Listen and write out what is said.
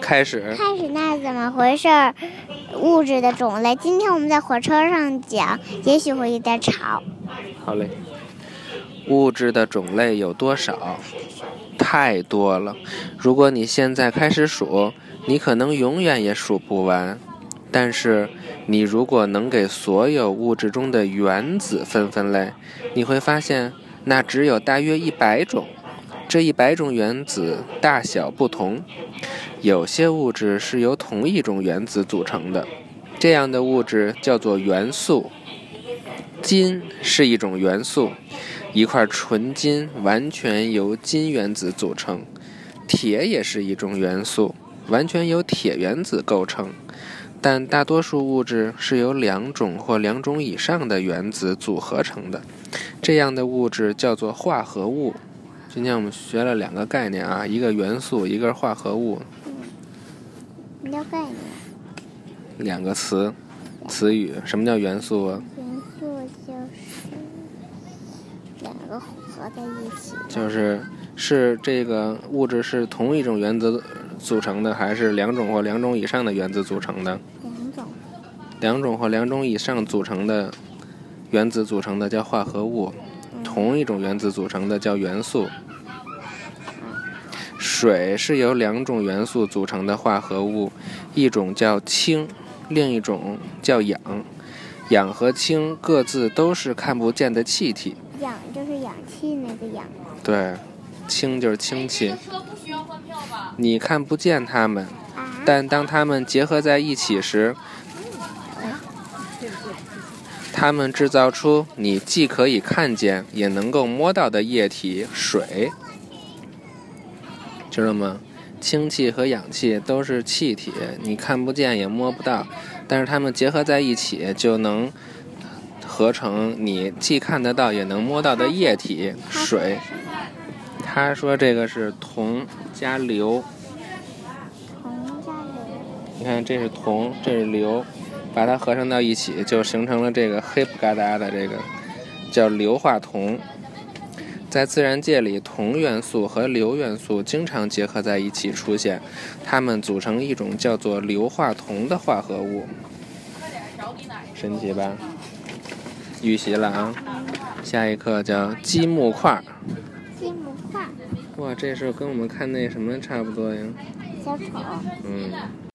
开始。开始，那怎么回事？物质的种类。今天我们在火车上讲，也许会有点吵。好嘞。物质的种类有多少？太多了。如果你现在开始数，你可能永远也数不完。但是，你如果能给所有物质中的原子分分类，你会发现那只有大约一百种。这一百种原子大小不同，有些物质是由同一种原子组成的，这样的物质叫做元素。金是一种元素，一块纯金完全由金原子组成。铁也是一种元素，完全由铁原子构成。但大多数物质是由两种或两种以上的原子组合成的，这样的物质叫做化合物。今天我们学了两个概念啊，一个元素，一个化合物。什么叫概念？两个词，词语。什么叫元素啊？元素就是两个混合在一起。就是是这个物质是同一种原子组成的，还是两种或两种以上的原子组成的？两种。两种或两种以上组成的原子组成的叫化合物。同一种原子组成的叫元素。水是由两种元素组成的化合物，一种叫氢，另一种叫氧。氧和氢各自都是看不见的气体。氧就是氧气那个氧。对，氢就是氢气。你看不见它们，但当它们结合在一起时。它们制造出你既可以看见也能够摸到的液体水，知道吗？氢气和氧气都是气体，你看不见也摸不到，但是它们结合在一起就能合成你既看得到也能摸到的液体水。他说这个是铜加硫。铜加硫。你看，这是铜，这是硫。把它合成到一起，就形成了这个黑不嘎达的这个叫硫化铜。在自然界里，铜元素和硫元素经常结合在一起出现，它们组成一种叫做硫化铜的化合物。神奇吧？预习了啊！下一课叫积木块。积木块。哇，这是跟我们看那什么差不多呀？小丑。嗯。